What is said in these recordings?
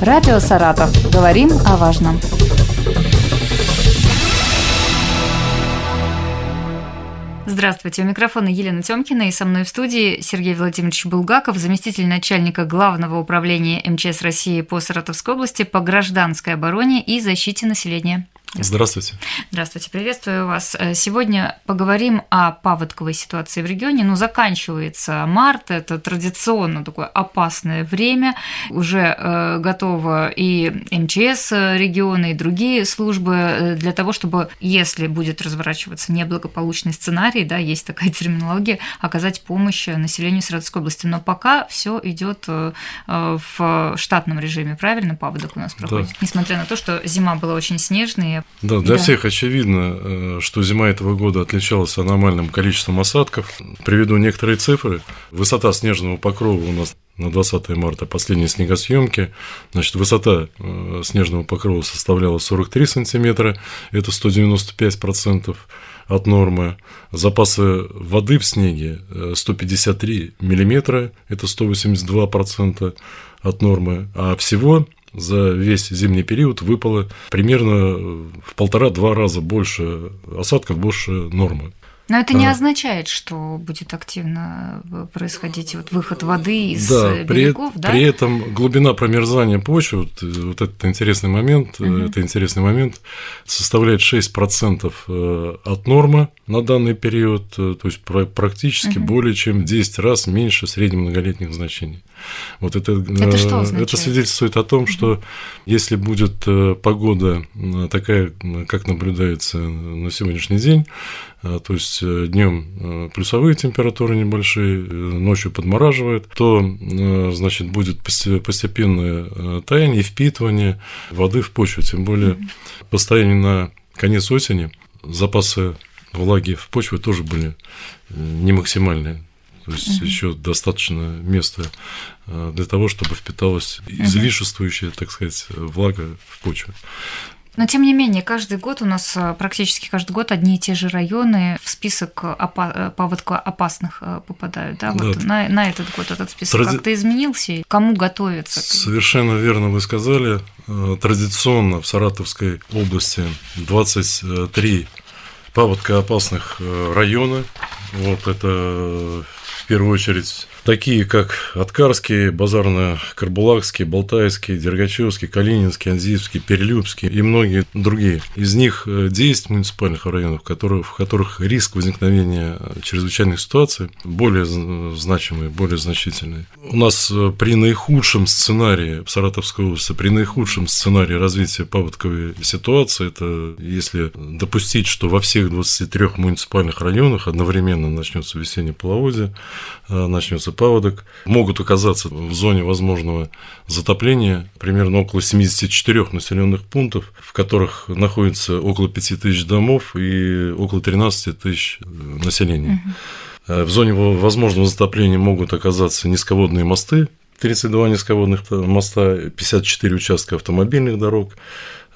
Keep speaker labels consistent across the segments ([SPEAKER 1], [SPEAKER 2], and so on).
[SPEAKER 1] Радио «Саратов». Говорим о важном. Здравствуйте, у микрофона Елена Тёмкина и со мной в студии Сергей Владимирович Булгаков, заместитель начальника Главного управления МЧС России по Саратовской области по гражданской обороне и защите населения.
[SPEAKER 2] Здравствуйте.
[SPEAKER 1] Здравствуйте, приветствую вас. Э, сегодня поговорим о паводковой ситуации в регионе. Ну, заканчивается март, это традиционно такое опасное время. Уже э, готово и МЧС региона, и другие службы э, для того, чтобы, если будет разворачиваться неблагополучный сценарий, да, есть такая терминология, оказать помощь населению Саратовской области. Но пока все идет э, в штатном режиме, правильно, паводок у нас проходит? Да. Несмотря на то, что зима была очень снежная,
[SPEAKER 2] да, для да. всех очевидно, э, что зима этого года отличалась аномальным количеством осадков. Приведу некоторые цифры. Высота снежного покрова у нас на 20 марта последние снегосъемки. Значит, высота э, снежного покрова составляла 43 сантиметра, это 195% от нормы. Запасы воды в снеге 153 э, миллиметра, это 182% от нормы. А всего за весь зимний период выпало примерно в полтора-два раза больше осадков, больше нормы.
[SPEAKER 1] Но это не означает, что будет активно происходить вот выход воды из да, берегов,
[SPEAKER 2] при, да? При этом глубина промерзания почвы, вот, вот этот интересный момент, угу. это интересный момент, составляет 6% э, от нормы на данный период, э, то есть практически угу. более чем в 10 раз меньше среднемноголетних значений. Вот это,
[SPEAKER 1] это, что
[SPEAKER 2] это свидетельствует о том, угу. что если будет погода такая, как наблюдается на сегодняшний день, то есть э, днем э, плюсовые температуры небольшие, э, ночью подмораживает, то значит, будет постепенное таяние впитывание воды в почву. Тем более по состоянию на конец осени запасы влаги в почве тоже были не максимальные. То есть угу. еще достаточно места для того, чтобы впиталась излишествующая, так сказать, влага в почву.
[SPEAKER 1] Но тем не менее, каждый год у нас э, практически каждый год одни и те же районы в список опа- э, паводка опасных э, попадают. Да? Вот да. На, на этот год этот список Тради... как-то изменился? Кому готовиться?
[SPEAKER 2] Совершенно верно вы сказали. Традиционно в Саратовской области 23 паводка опасных района. Вот это в первую очередь такие как Откарский, Базарно-Карбулакский, Балтайский, Дергачевский, Калининский, Анзиевский, Перелюбский и многие другие. Из них 10 э, муниципальных районов, в которых, в которых риск возникновения чрезвычайных ситуаций более значимый, более значительный. У нас э, при наихудшем сценарии в Саратовской области, при наихудшем сценарии развития паводковой ситуации, это если допустить, что во всех 23 муниципальных районах одновременно начнется весеннее половодье, э, начнется паводок могут оказаться в зоне возможного затопления примерно около 74 населенных пунктов, в которых находится около 5 тысяч домов и около 13 тысяч э, населения. Угу. В зоне возможного затопления могут оказаться низководные мосты, 32 низководных моста, 54 участка автомобильных дорог,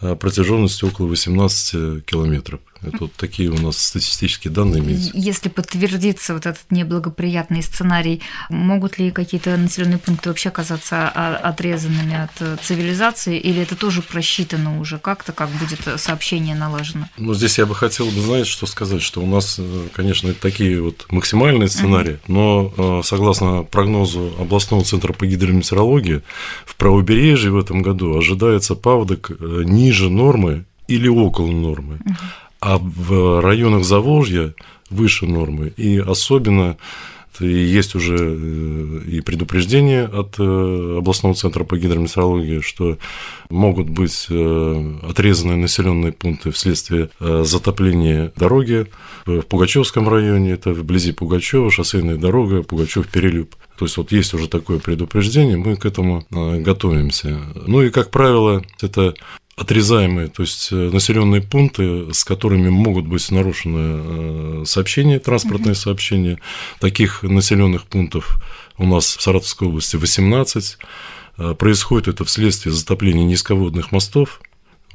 [SPEAKER 2] а протяженностью около 18 километров. Это вот такие у нас статистические данные имеются.
[SPEAKER 1] Если подтвердится вот этот неблагоприятный сценарий, могут ли какие-то населенные пункты вообще оказаться отрезанными от цивилизации, или это тоже просчитано уже как-то, как будет сообщение налажено?
[SPEAKER 2] Ну, здесь я бы хотел бы, знаете, что сказать, что у нас, э, конечно, такие вот максимальные сценарии, uh-huh. но э, согласно прогнозу областного центра по гидрометеорологии, в правобережье в этом году ожидается паводок э, ниже нормы или около нормы. Uh-huh а в районах Заволжья выше нормы. И особенно есть уже э, и предупреждение от э, областного центра по гидрометеорологии, что могут быть э, отрезаны населенные пункты вследствие затопления дороги в Пугачевском районе, это вблизи Пугачева, шоссейная дорога Пугачев-Перелюб. То есть вот есть уже такое предупреждение, мы к этому готовимся. Ну и, как правило, это отрезаемые, то есть э, населенные пункты, с которыми могут быть нарушены э, сообщения, транспортные угу. сообщения. Таких населенных пунктов у нас в Саратовской области 18. Э, происходит это вследствие затопления низководных мостов,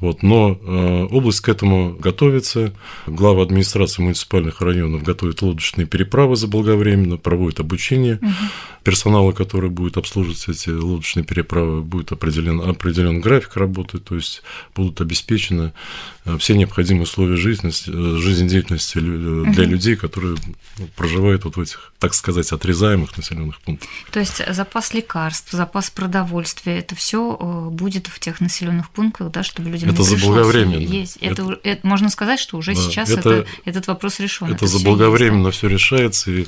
[SPEAKER 2] Вот, но э, область к этому готовится. Глава администрации муниципальных районов готовит лодочные переправы заблаговременно, проводит обучение угу. Персонала, который будет обслуживать эти лодочные переправы, будет определен, определен график работы, то есть будут обеспечены э, все необходимые условия жизни, э, жизнедеятельности для угу. людей, которые ну, проживают вот в этих, так сказать, отрезаемых населенных пунктах.
[SPEAKER 1] То есть запас лекарств, запас продовольствия, это все будет в тех населенных пунктах, да, чтобы люди
[SPEAKER 2] это заблаговременно.
[SPEAKER 1] Есть. Это, это, это, можно сказать, что уже да, сейчас это, это, этот вопрос решен.
[SPEAKER 2] Это, это заблаговременно все решается, и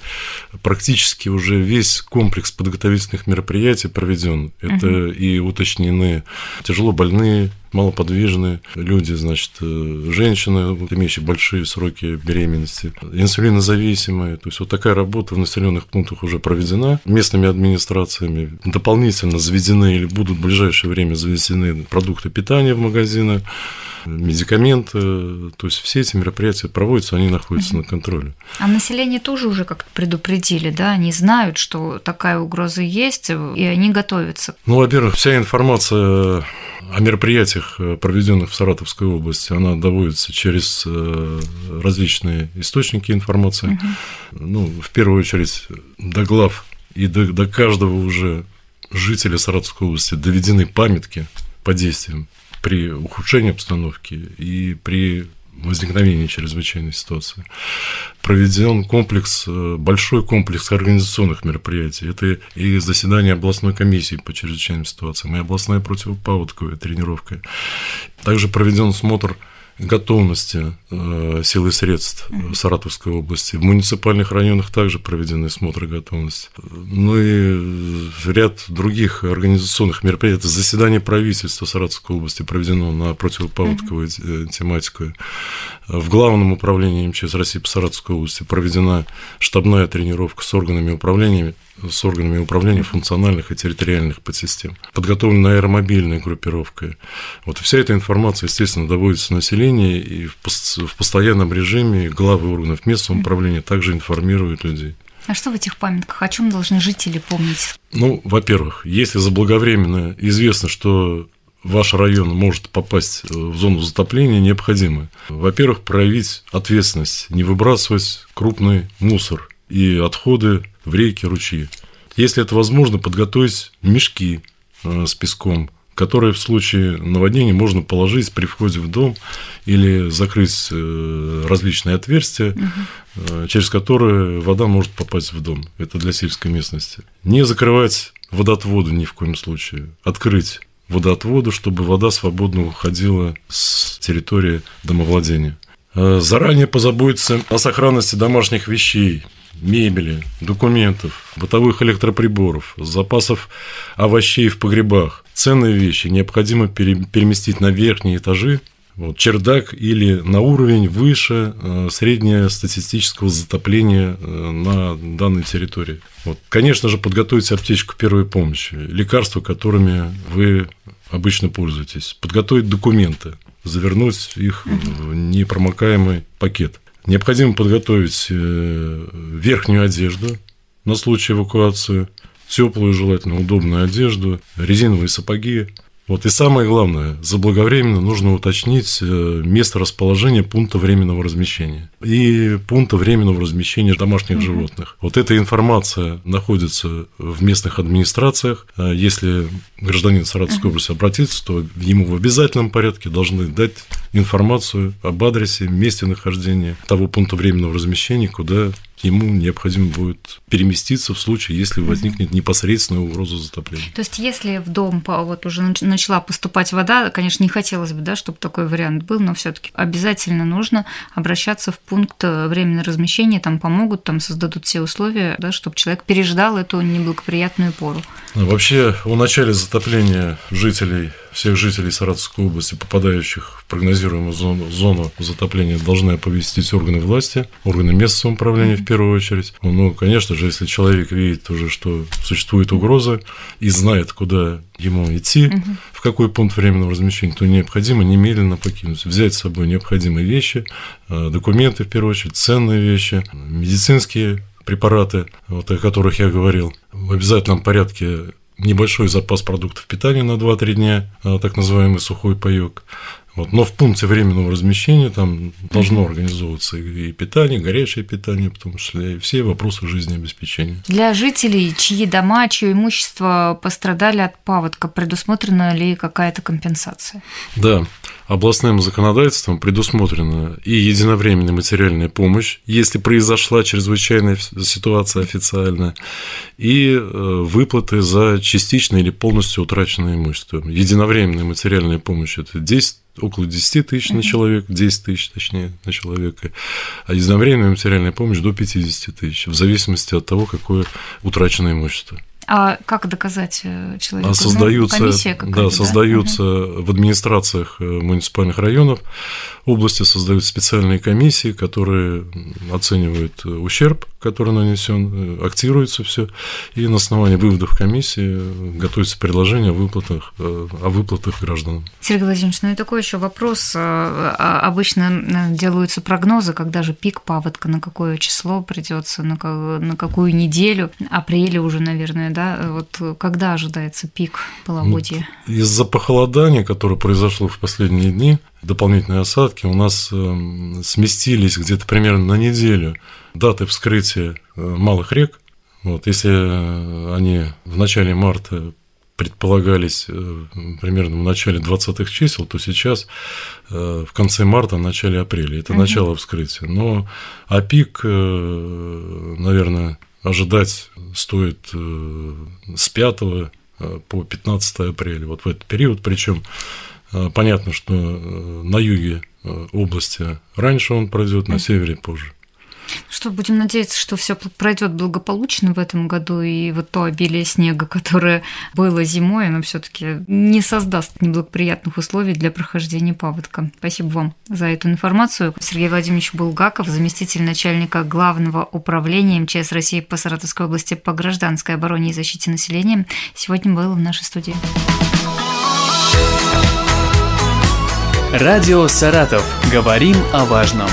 [SPEAKER 2] практически уже весь комплекс подготовительных мероприятий проведен. Это угу. и уточнены тяжело больные, малоподвижные люди, значит, э, женщины, имеющие большие сроки беременности, инсулинозависимые. То есть вот такая работа в населенных пунктах уже проведена местными администрациями. Дополнительно заведены или будут в ближайшее время заведены продукты питания в магазины, медикаменты. То есть все эти мероприятия проводятся, они находятся угу. на контроле.
[SPEAKER 1] А население тоже уже как-то предупредили, да? Они знают, что такая угроза есть, и они готовятся.
[SPEAKER 2] Ну, во-первых, вся информация о мероприятиях, э, проведенных в Саратовской области, она доводится через э, различные источники информации. Угу. Ну, в первую очередь, до глав и до, до каждого уже жителя Саратовской области доведены памятки по действиям при ухудшении обстановки и при возникновения чрезвычайной ситуации. Проведен комплекс, э, большой комплекс организационных мероприятий. Это и заседание областной комиссии по чрезвычайным ситуациям, и областная противопаводковая тренировка. Также проведен смотр готовности э, сил и средств Саратовской области. В муниципальных районах также проведены смотры готовности. Ну и ряд других организационных мероприятий. Заседание правительства Саратовской области проведено на противопаводковую mm тематику. В Главном управлении МЧС России по Саратовской области проведена штабная тренировка с органами управления с органами управления функциональных и территориальных подсистем. Подготовлена аэромобильная группировка. Вот вся эта информация, естественно, доводится населению, и в постоянном режиме главы органов местного управления также информируют людей.
[SPEAKER 1] А что в этих памятках? О чем должны жители помнить?
[SPEAKER 2] Ну, во-первых, если заблаговременно известно, что ваш район может попасть в зону затопления, необходимо, во-первых, проявить ответственность, не выбрасывать крупный мусор и отходы в реки, ручьи. Если это возможно, подготовить мешки э, с песком, которые в случае наводнения можно положить при входе в дом или закрыть э, различные отверстия, угу. через которые вода может попасть в дом. Это для сельской местности. Не закрывать водоотводы ни в коем случае. Открыть водоотводы, чтобы вода свободно уходила с территории домовладения. Заранее позаботиться о сохранности домашних вещей, мебели, документов, бытовых электроприборов, запасов овощей в погребах. Ценные вещи необходимо переместить на верхние этажи, вот, чердак или на уровень выше э, среднестатистического затопления э, на данной территории. Вот. Конечно же, подготовить аптечку первой помощи, лекарства, которыми вы обычно пользуетесь, подготовить документы, завернуть их в непромокаемый пакет. Необходимо подготовить э, верхнюю одежду на случай эвакуации, теплую, желательно удобную одежду, резиновые сапоги, вот и самое главное, заблаговременно нужно уточнить э, место расположения пункта временного размещения и пункта временного размещения домашних угу. животных. Вот эта информация находится в местных администрациях. А если гражданин Саратовской области обратится, то ему в обязательном порядке должны дать информацию об адресе, месте нахождения того пункта временного размещения, куда ему необходимо будет переместиться в случае, если возникнет непосредственная угроза затопления.
[SPEAKER 1] То есть, если в дом вот уже начала поступать вода, конечно, не хотелось бы, да, чтобы такой вариант был, но все-таки обязательно нужно обращаться в пункт временного размещения, там помогут, там создадут все условия, да, чтобы человек переждал эту неблагоприятную пору.
[SPEAKER 2] А вообще, о начале затопления жителей всех жителей Саратовской области, попадающих в прогнозируемую зону, зону затопления, должны оповестить органы власти, органы местного управления в первую очередь. Ну, конечно же, если человек видит уже, что существует угроза и знает, куда ему идти, угу. в какой пункт временного размещения, то необходимо немедленно покинуть, взять с собой необходимые вещи, э, документы, в первую очередь, ценные вещи, медицинские препараты, вот, о которых я говорил, в обязательном порядке небольшой запас продуктов питания на 2-3 дня, а, так называемый сухой паёк. Вот. Но в пункте временного размещения там должно организовываться и питание, горячее питание, в том числе и все вопросы жизнеобеспечения.
[SPEAKER 1] Для жителей, чьи дома, чье имущество пострадали от паводка, предусмотрена ли какая-то компенсация?
[SPEAKER 2] Да, областным законодательством предусмотрена и единовременная материальная помощь, если произошла чрезвычайная ситуация официальная, и э, выплаты за частично или полностью утраченное имущество. Единовременная материальная помощь – это 10 около 10 тысяч на человека, 10 тысяч, точнее, на человека, а единовременная материальная помощь до 50 тысяч, в зависимости от того, какое утраченное имущество.
[SPEAKER 1] А как доказать э, человеку?
[SPEAKER 2] А создаются, ну, да, создаются да? в администрациях э, муниципальных районов области создаются специальные комиссии, которые оценивают э, ущерб, который нанесен, актируется все, и на основании выводов комиссии готовится предложение о выплатах, о выплатах гражданам.
[SPEAKER 1] Сергей Владимирович, ну и такой еще вопрос. А обычно делаются прогнозы, когда же пик паводка, на какое число придется, на какую неделю, апреле уже, наверное, да, вот когда ожидается пик половодья?
[SPEAKER 2] Ну, из-за похолодания, которое произошло в последние дни, дополнительные осадки, у нас эм, сместились где-то примерно на неделю даты вскрытия э, малых рек. Вот, если э, они в начале марта предполагались э, примерно в начале 20-х чисел, то сейчас в конце марта, в начале апреля. Это угу. начало вскрытия. Но а пик, наверное, ожидать стоит э, с 5 э, по 15 апреля, вот в этот период, причем э, понятно, что на юге области раньше он пройдет, на севере позже.
[SPEAKER 1] Что, будем надеяться, что все пройдет благополучно в этом году, и вот то обилие снега, которое было зимой, оно все-таки не создаст неблагоприятных условий для прохождения паводка. Спасибо вам за эту информацию. Сергей Владимирович Булгаков, заместитель начальника Главного управления МЧС России по Саратовской области по гражданской обороне и защите населения, сегодня был в нашей студии.
[SPEAKER 3] Радио «Саратов». Говорим о важном.